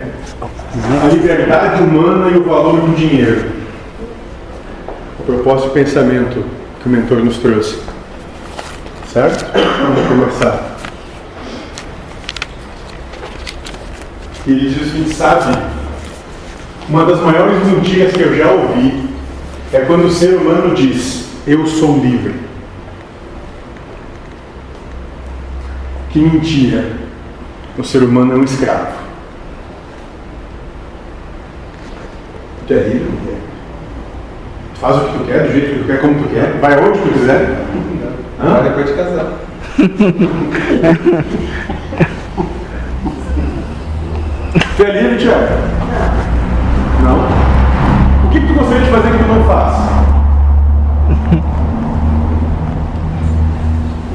a liberdade humana e o valor do dinheiro. A proposta de pensamento que o mentor nos trouxe. Certo? Vamos começar. Ele diz o seguinte, sabe, uma das maiores mentiras que eu já ouvi é quando o ser humano diz, eu sou livre. Que mentira! O ser humano é um escravo. Tu é não? Tu faz o que tu quer, do jeito que tu quer, como tu quer, vai aonde tu quiser. Vai depois de casar. Tu é livre, Tiago? Não. O que, que tu gostaria de fazer que tu não faz?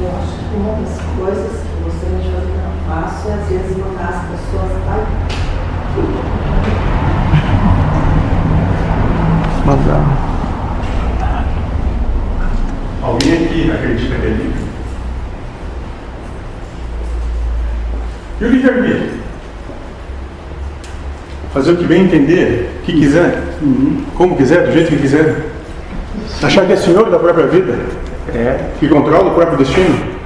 Eu acho que uma das coisas que eu gostaria de fazer que eu não faço é às vezes mandar as pessoas para Mandar. Alguém aqui acredita que é livre? E o livre-arbítrio? Fazer o que bem entender, o que quiser, como quiser, do jeito que quiser. Achar que é senhor da própria vida, É, que controla o próprio destino.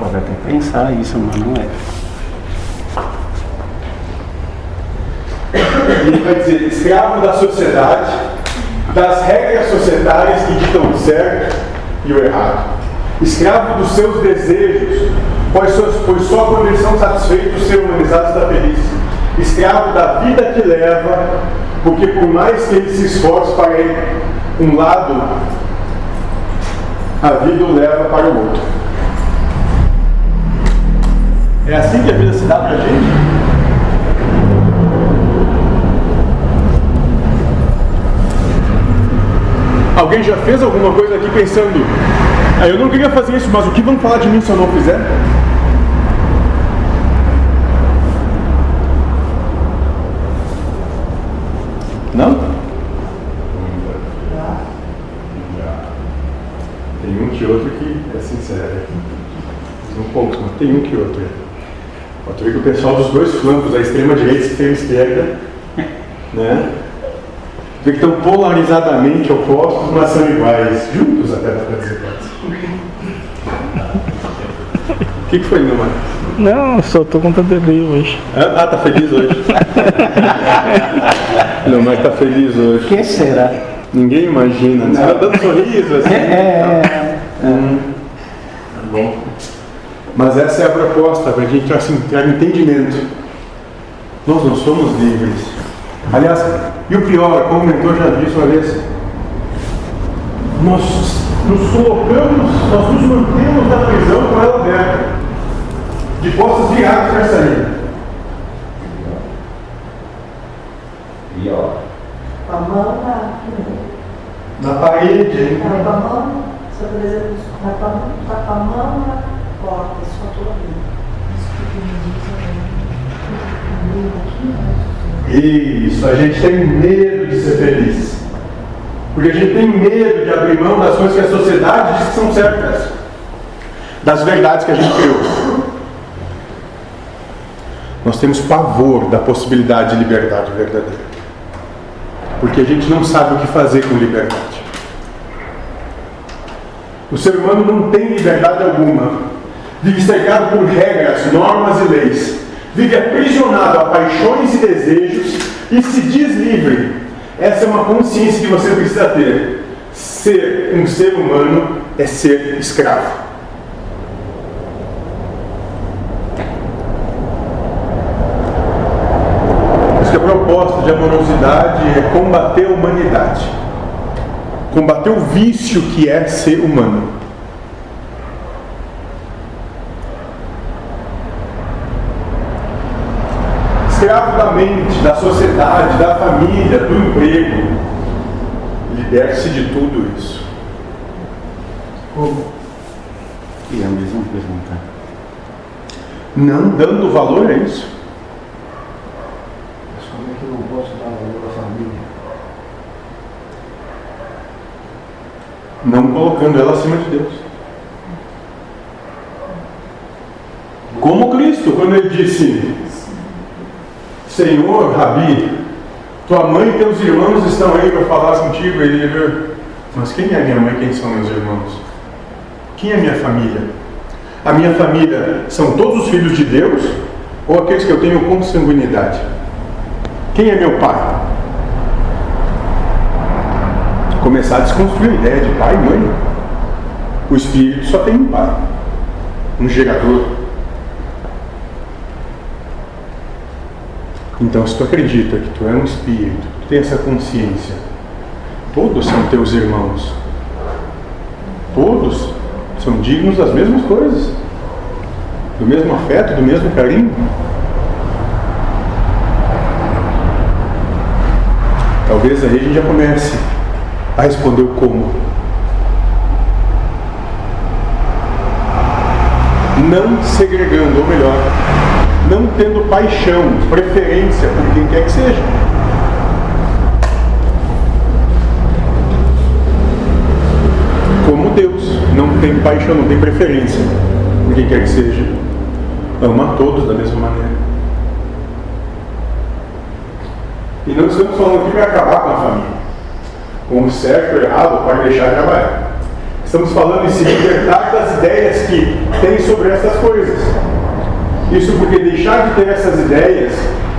pode até pensar isso, mas não é. Ele vai dizer, escravo da sociedade, das regras societárias que ditam o certo e o errado. Escravo dos seus desejos, pois só, pois quando eles são satisfeitos, ser humanizados está feliz. Escravo da vida que leva, porque por mais que ele se esforce para ir um lado, a vida o leva para o outro. É assim que a vida se dá para a gente? Alguém já fez alguma coisa aqui pensando, ah, eu não queria fazer isso, mas o que vão falar de mim se eu não fizer? Não? Tem um que outro que é sincero. São poucos, mas tem um que outro. Pode ver que o pessoal dos dois flancos, a extrema direita e extrema esquerda, né? Que estão polarizadamente opostos, mas são iguais. Juntos até dá para dizer quase. O que, que foi, Neumar? Não, só tô com tanto brilho hoje. Ah, tá feliz hoje. Neumar tá feliz hoje. que será? Ninguém imagina. Você tá dando sorriso assim. É, Hum. Tá bom. Mas essa é a proposta, para a gente assim, ter entendimento. Nós não somos livres. Aliás, e o pior, como o mentor já disse uma vez, nós nos colocamos, nós nos mantemos na prisão com ela aberta, de costas viradas para sair. E ó, com a mão na, Na parede, hein? com a mão, se eu, por exemplo, com a mão, na porta, só estou ali. Isso que me diz, né? Isso, a gente tem medo de ser feliz. Porque a gente tem medo de abrir mão das coisas que a sociedade diz que são certas. Das verdades que a gente criou. Nós temos pavor da possibilidade de liberdade verdadeira. Porque a gente não sabe o que fazer com liberdade. O ser humano não tem liberdade alguma. Vive cercado por regras, normas e leis. Vive aprisionado a paixões e desejos e se diz livre. Essa é uma consciência que você precisa ter. Ser um ser humano é ser escravo. Que a proposta de amorosidade é combater a humanidade. Combater o vício que é ser humano. Escravo da mente, da sociedade, da família, do emprego. Liberte-se de tudo isso. Como? E a mesma pergunta. Não dando valor a isso. Mas como é que eu não posso dar valor à família? Não colocando ela acima de Deus. Como Cristo, quando ele disse: Senhor, Rabi, tua mãe e teus irmãos estão aí para falar contigo. Ele mas quem é minha mãe quem são meus irmãos? Quem é minha família? A minha família são todos os filhos de Deus ou aqueles que eu tenho consanguinidade? Quem é meu pai? Começar a desconstruir a ideia de pai e mãe. O espírito só tem um pai, um gerador. Então, se tu acredita que tu é um espírito, tu tem essa consciência, todos são teus irmãos. Todos são dignos das mesmas coisas, do mesmo afeto, do mesmo carinho. Talvez aí a gente já comece a responder o como. Não segregando, ou melhor, não tendo paixão, preferência por quem quer que seja. Como Deus não tem paixão, não tem preferência por quem quer que seja, ama a todos da mesma maneira. E não estamos falando aqui para acabar com a família, como certo ou errado, pode deixar de trabalhar. Estamos falando em se libertar das ideias que tem sobre essas coisas. Isso porque deixar de ter essas ideias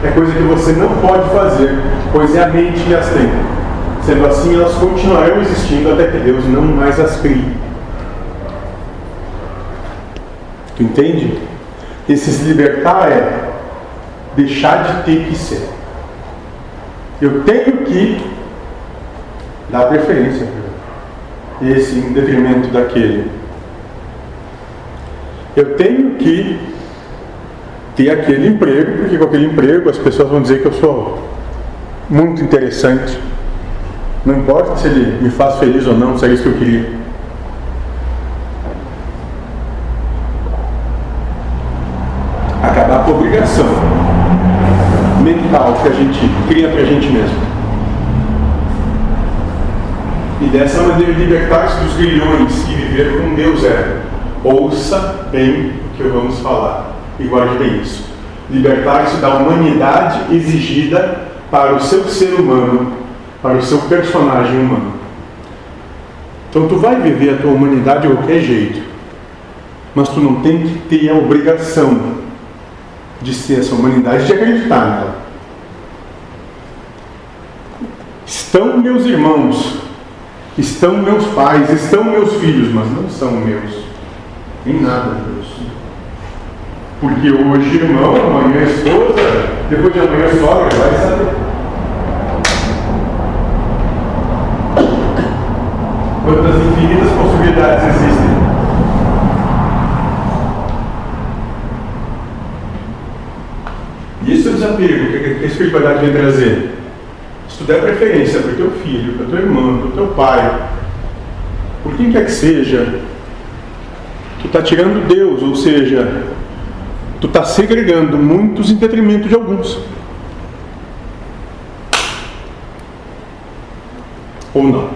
é coisa que você não pode fazer, pois é a mente que as tem. Sendo assim, elas continuarão existindo até que Deus não mais as crie. Tu entende? Esse se libertar é deixar de ter que ser. Eu tenho que dar preferência esse em detrimento daquele. Eu tenho que ter aquele emprego, porque com aquele emprego as pessoas vão dizer que eu sou muito interessante. Não importa se ele me faz feliz ou não, se é isso que eu queria. Acabar com a obrigação mental que a gente cria para a gente mesmo. E dessa maneira libertar-se dos grilhões e viver como Deus é. Ouça bem o que vamos falar guarde bem isso. Libertar-se da humanidade exigida para o seu ser humano, para o seu personagem humano. Então tu vai viver a tua humanidade de qualquer jeito, mas tu não tem que ter a obrigação de ser essa humanidade, de acreditar nela. Estão meus irmãos, estão meus pais, estão meus filhos, mas não são meus. Em nada. Porque hoje irmão, amanhã esposa, depois de amanhã sogra, vai saber. Quantas infinitas possibilidades existem. E esse é o desapego que a espiritualidade vem trazer. Se tu der preferência para o teu filho, para tua irmã, para o teu pai, por quem quer que seja, tu está tirando Deus, ou seja, tu está segregando muitos em detrimento de alguns. Ou não?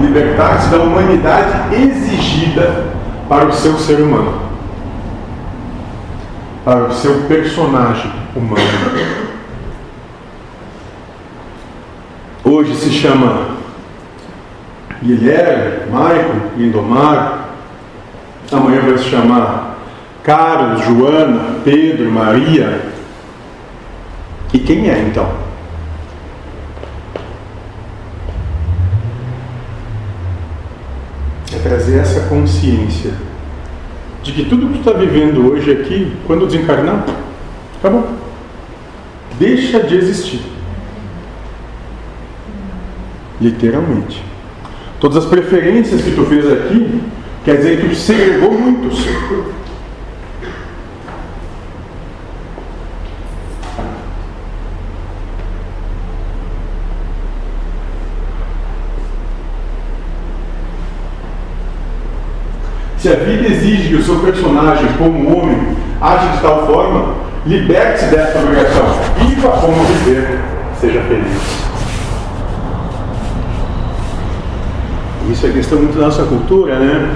Libertar-se da humanidade exigida para o seu ser humano, para o seu personagem humano. Hoje se chama Guilherme, Maicon, Lindomar. Amanhã vai se chamar Carlos, Joana, Pedro, Maria. E quem é então? É trazer essa consciência de que tudo que tu está vivendo hoje aqui, quando desencarnar, acabou. Deixa de existir. Literalmente. Todas as preferências que tu fez aqui, quer dizer que tu segregou muitos. Se a vida exige que o seu personagem, como homem, age de tal forma, liberte-se dessa obrigação. Viva como viver. Seja feliz. Isso é questão muito da nossa cultura, né?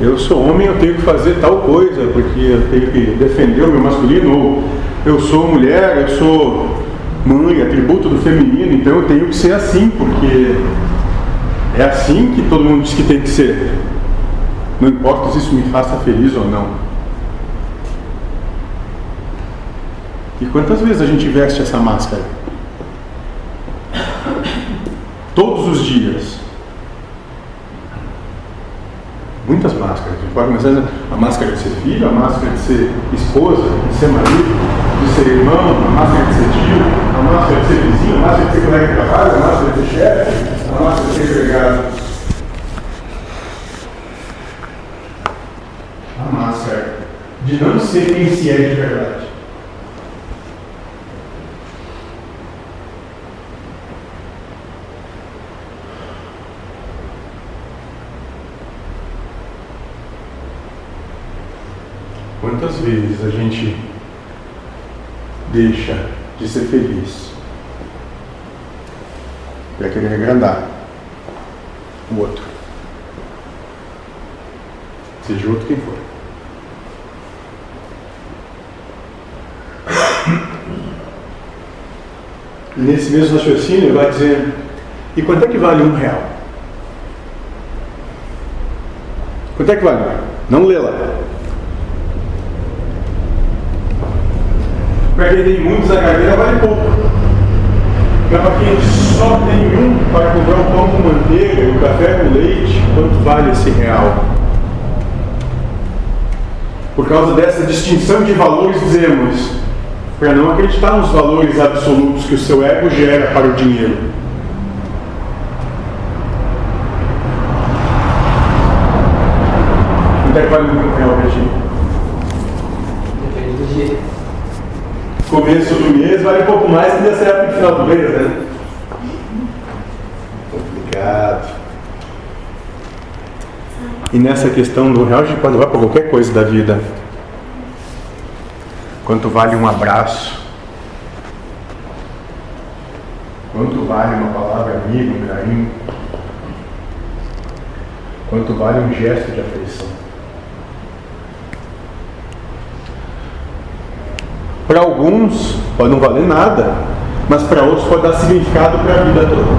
Eu sou homem, eu tenho que fazer tal coisa, porque eu tenho que defender o meu masculino, ou eu sou mulher, eu sou mãe, atributo do feminino, então eu tenho que ser assim, porque é assim que todo mundo diz que tem que ser. Não importa se isso me faça feliz ou não. E quantas vezes a gente veste essa máscara? Todos os dias. Muitas máscaras. A gente pode começar a máscara de ser filho, a máscara de ser esposa, de ser marido, de ser irmão, a máscara de ser tio, a máscara de ser vizinho, a máscara de ser colega de trabalho, a máscara de ser chefe, a máscara de ser empregado. A máscara de não ser quem se é de verdade. Quantas vezes a gente deixa de ser feliz para querer agradar o outro, seja outro quem for. Nesse mesmo raciocínio vai dizendo, e quanto é que vale um real? Quanto é que vale? Não lê lá. Para tem muitos, a carteira vale pouco. Mas para quem só tem um para comprar o pão com manteiga, o café com leite, quanto vale esse real? Por causa dessa distinção de valores, dizemos, para não acreditar nos valores absolutos que o seu ego gera para o dinheiro. Quanto é que vale um real, Betinho? Começo do mês vale um pouco mais que nessa época de final do mês, né? Complicado. E nessa questão do real, a gente pode levar para qualquer coisa da vida. Quanto vale um abraço? Quanto vale uma palavra amiga, um carinho? Quanto vale um gesto de afeição? Para alguns pode não valer nada, mas para outros pode dar significado para a vida toda.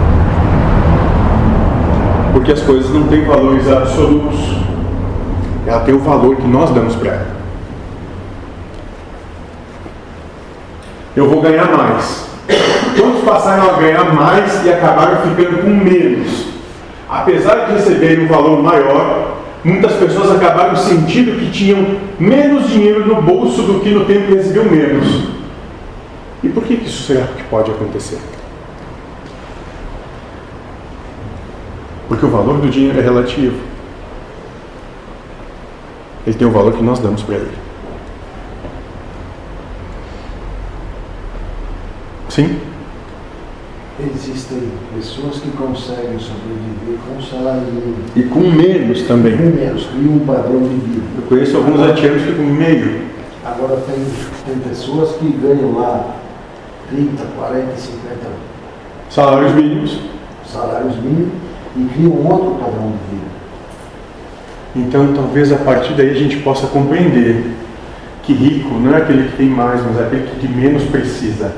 Porque as coisas não têm valores absolutos. Ela tem o valor que nós damos para ela. Eu vou ganhar mais. Quantos passaram a ganhar mais e acabaram ficando com menos? Apesar de receberem um valor maior, muitas pessoas acabaram sentindo que tinham menos dinheiro no bolso do que no tempo que recebiam menos. E por que isso será que pode acontecer? Porque o valor do dinheiro é relativo. Ele tem o valor que nós damos para ele. Sim? Existem pessoas que conseguem sobreviver com salário mínimo. E com menos também. Com menos, criam um padrão de vida. Eu conheço alguns haitianos que com meio. Agora tem, tem pessoas que ganham lá 30, 40, 50 Salários mínimos. salários mínimos e criam um outro padrão de vida. Então, talvez a partir daí a gente possa compreender que rico não é aquele que tem mais, mas é aquele que menos precisa.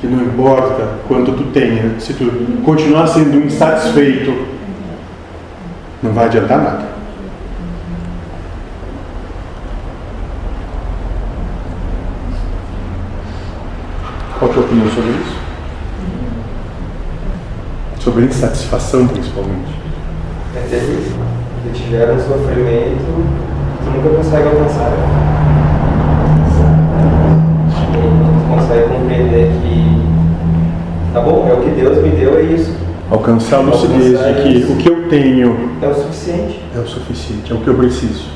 Que não importa quanto tu tenha, se tu continuar sendo insatisfeito, não vai adiantar nada. Qual a tua opinião sobre isso? Sobre insatisfação, principalmente. É terrível. Porque tiver um sofrimento que tu nunca consegue alcançar. Tu consegue compreender que tá bom, é o que Deus me deu, é isso. Alcançar a lucidez de que o que eu tenho É o suficiente. é o suficiente, é o que eu preciso.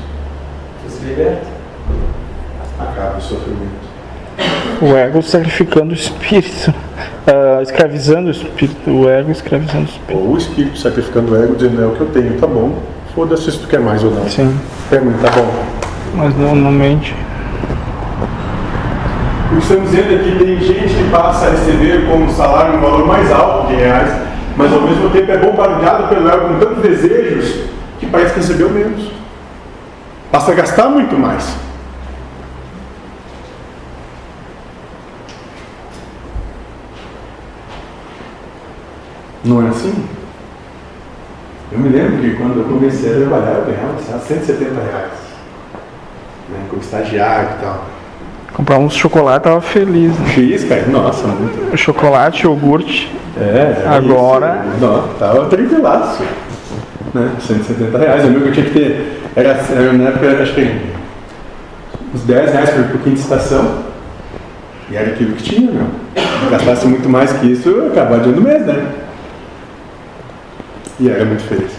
Tu se liberta. Acaba o sofrimento. O ego sacrificando o espírito, ah, escravizando o espírito, o ego escravizando o espírito. Ou o espírito sacrificando o ego, dizendo é o que eu tenho, tá bom. Foda-se se tu quer mais ou não. Sim, muito, tá bom. mas normalmente O que estamos dizendo é que tem gente que passa a receber como salário um valor mais alto de reais, mas ao mesmo tempo é bombardeado pelo ego com tantos desejos que parece que recebeu menos. Passa a gastar muito mais. Não é assim? Eu me lembro que quando eu comecei a trabalhar, eu ganhava sei lá, 170 reais. Né, como estagiário e tal. Comprar uns chocolate tava feliz, né? Fiz, cara. Nossa, muito. Chocolate, iogurte. É, era Agora- Isso. Não, tava tranquilaço. Né? 170 reais. Eu lembro que eu tinha que ter. Era, era na época, acho que uns 10 reais por, por quinta estação. E era aquilo que tinha, meu. Se gastasse muito mais que isso, eu acabava de ano mês, né? E era muito feliz.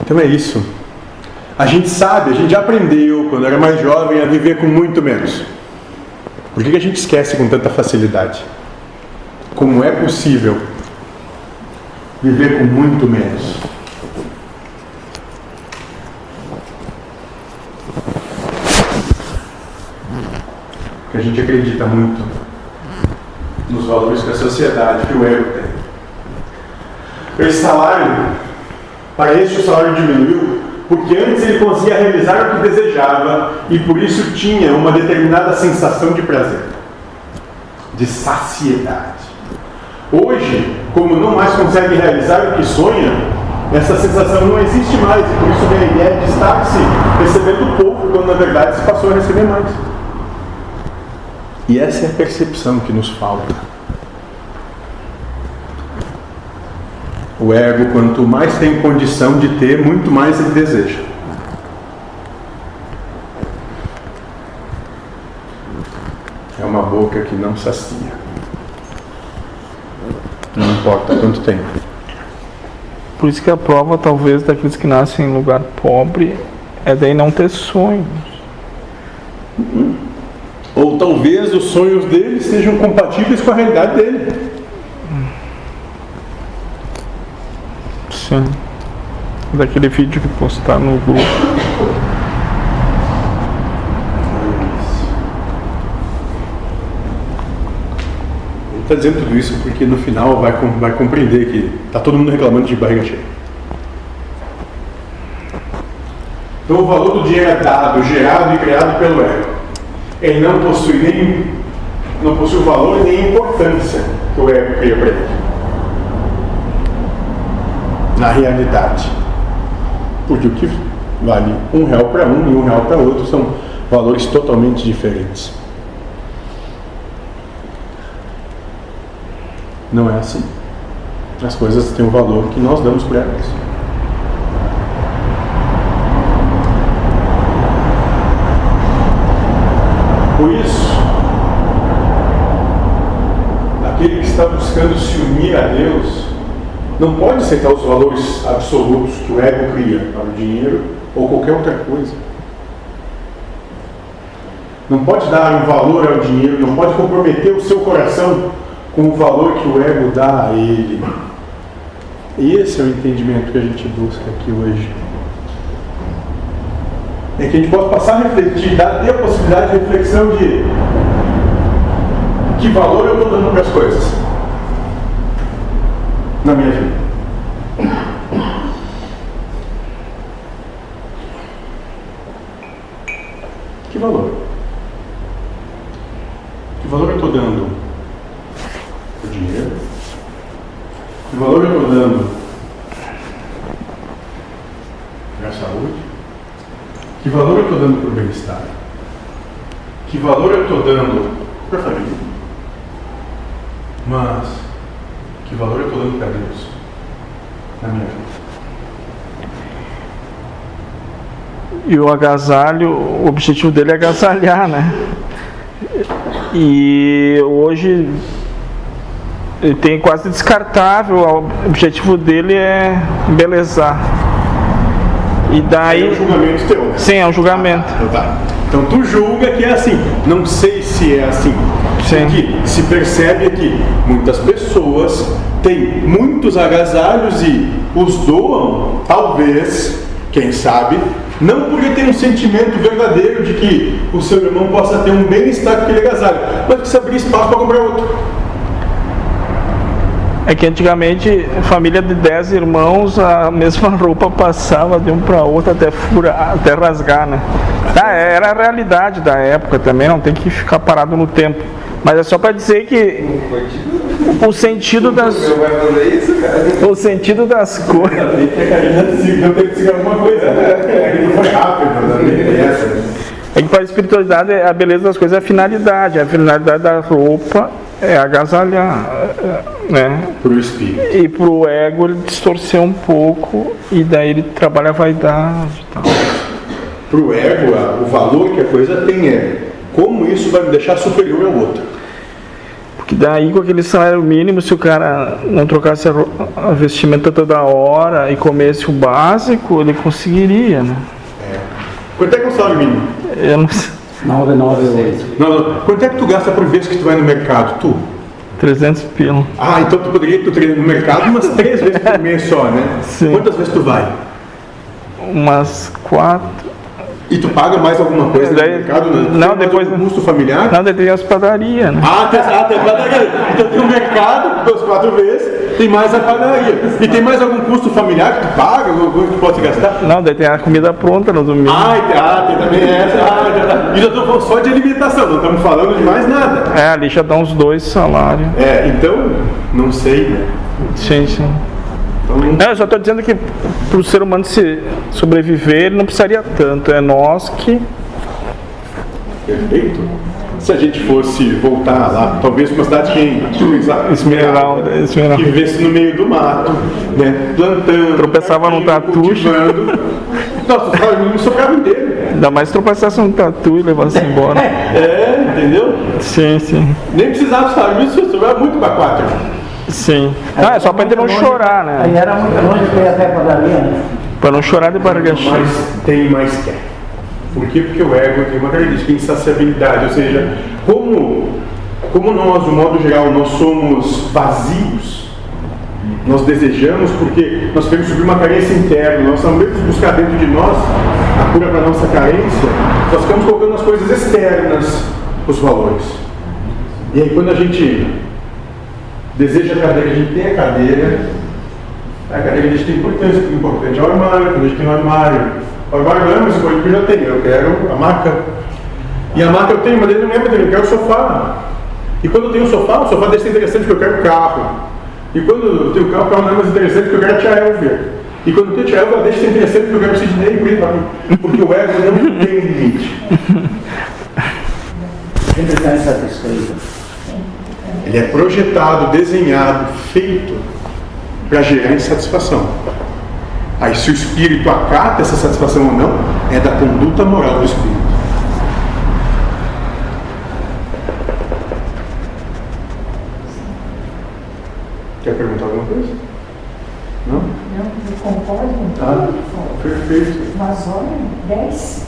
Então é isso. A gente sabe, a gente aprendeu quando era mais jovem a viver com muito menos. Por que que a gente esquece com tanta facilidade? Como é possível viver com muito menos? Porque a gente acredita muito nos valores que a sociedade, que o ego tem. Esse salário, para este o salário diminuiu, porque antes ele conseguia realizar o que desejava e por isso tinha uma determinada sensação de prazer, de saciedade. Hoje, como não mais consegue realizar o que sonha, essa sensação não existe mais e por isso vem a ideia de estar-se recebendo pouco, quando na verdade se passou a receber mais. E essa é a percepção que nos falta. O ego, quanto mais tem condição de ter, muito mais ele deseja. É uma boca que não sacia. Não importa quanto tempo. Por isso que a prova, talvez, daqueles que nascem em lugar pobre é daí não ter sonhos. Ou talvez os sonhos dele sejam compatíveis com a realidade dele. Daquele vídeo que postar no grupo. Ele está dizendo tudo isso porque no final vai, vai compreender que está todo mundo reclamando de barriga cheia. Então o valor do dinheiro é dado, gerado e criado pelo ego. Ele não possui nem não possui valor nem importância que o ego cria para ele. Na realidade. Porque o que vale um real para um e um real para outro são valores totalmente diferentes. Não é assim. As coisas têm um valor que nós damos para elas. Por isso, aquele que está buscando se unir a Deus não pode aceitar os valores absolutos que o ego cria para o dinheiro ou qualquer outra coisa. Não pode dar um valor ao dinheiro, não pode comprometer o seu coração com o valor que o ego dá a ele. Esse é o entendimento que a gente busca aqui hoje. É que a gente possa passar a refletir, dar, ter a possibilidade de reflexão de que valor eu estou dando para as coisas na minha vida. Que valor? Que valor eu estou dando o dinheiro? Que valor eu estou dando para a saúde? Que valor eu estou dando para o bem-estar? Que valor eu estou dando para a família? Mas, que valor eu estou dando para Deus na minha vida? E o agasalho, o objetivo dele é agasalhar, né? E hoje ele tem quase descartável, o objetivo dele é embelezar. E Aí é daí. um julgamento teu, né? Sim, é um julgamento. Então tá. Então tu julga que é assim. Não sei se é assim. Sim. O que se percebe é que muitas pessoas têm muitos agasalhos e os doam, talvez, quem sabe, Não porque tem um sentimento verdadeiro de que o seu irmão possa ter um bem-estar com aquele agasalho, mas que se abrir espaço para comprar outro. É que antigamente, família de 10 irmãos, a mesma roupa passava de um para outro até furar, até rasgar, né? Tá, era a realidade da época também, não tem que ficar parado no tempo. Mas é só para dizer que o sentido das o sentido das coisas né? Né? é que para a espiritualidade a beleza das coisas é a finalidade, a finalidade da roupa é agasalhar, né? Para o espírito. E pro ego ele distorcer um pouco e daí ele trabalha a vaidade e tal. Para o ego, o valor que a coisa tem é como isso vai me deixar superior ao outro. Porque daí com aquele salário mínimo, se o cara não trocasse a, vestimenta toda hora e comesse o básico, ele conseguiria, né? Quanto é que é o salário mínimo? Eu não sei, 998. Não, não. Quanto é que tu gasta por vez que tu vai no mercado? Tu? 300 pila. Ah, então tu poderia ir no mercado umas três vezes por mês só, né? Sim. Quantas vezes tu vai? Umas quatro. E tu paga mais alguma coisa Daí- no mercado? Né? não, depois- algum custo familiar? Não, daí tem as padarias, né? Ah, tem, ah, tem padaria. Então tem o mercado, duas, quatro vezes, tem mais a padaria. E tem mais algum custo familiar que tu paga, alguma coisa que tu pode gastar? Não, daí tem a comida pronta no domingo. Ah, e tem, ah, tem também essa. Ah, já tá. E já estou falando só de alimentação, não estamos falando de mais nada. É, ali já dá uns dois salários. É, então, não sei, né? Sim, sim. Não- eu só estou dizendo que para o ser humano se sobreviver, ele não precisaria tanto. É nós que. Perfeito. Se a gente fosse voltar lá, talvez uma cidade que Esmeralda, Esmeralda. que vivesse no meio do mato, né? Plantando, Tropeçava num tatu. Nossa, o sobrava inteiro. Ainda mais se tropeçasse um tatu e levasse embora. É, entendeu? Sim, sim. Nem precisava do salário mínimo, sobrava muito para quatro. Sim. Ah, é só para ele não chorar, Aí né? era muito longe para ir até a padaria, né? Para não chorar de barriga cheia. Mas tem mais quer. Por quê? Porque o ego tem uma característica, insaciabilidade, ou seja, como, como nós, de um modo geral, nós somos vazios, nós desejamos porque nós queremos suprir uma carência interna, nós sabemos buscar dentro de nós a cura para a nossa carência, nós ficamos colocando as coisas externas, os valores. E aí quando a gente deseja a cadeira, a gente tem a cadeira, a cadeira a gente tem importância, o importante é o armário, quando a gente tem um armário. O armário não é uma escolha que eu já tenho, eu quero a maca. E a maca eu tenho, mas ele não é para eu quero o sofá. E quando eu tenho o sofá, o sofá deixa de ser interessante porque eu quero o carro. E quando eu tenho o carro, o carro não é mais interessante porque eu quero a tia Elvia. E quando a tia Elvia, deixa de ser interessante porque eu quero o Sidney, vai. Porque o ego não tem limite. Sempre está insatisfeito. Ele é projetado, desenhado, feito para gerar insatisfação. Aí, se o espírito acata essa satisfação ou não, é da conduta moral do espírito. Quer perguntar alguma coisa? Não? Não, eu concordo com Tá. tudo. Perfeito. Mas olha, 10.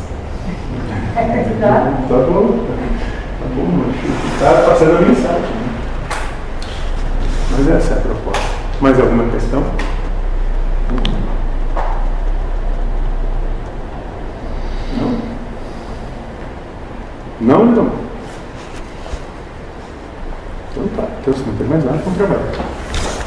É verdade. Tá bom. Tá bom, mas tá passando a mensagem. Mas essa é a proposta. Mais alguma questão? Não? Não, não. Então tá. Então se não tem mais nada, vamos trabalhar.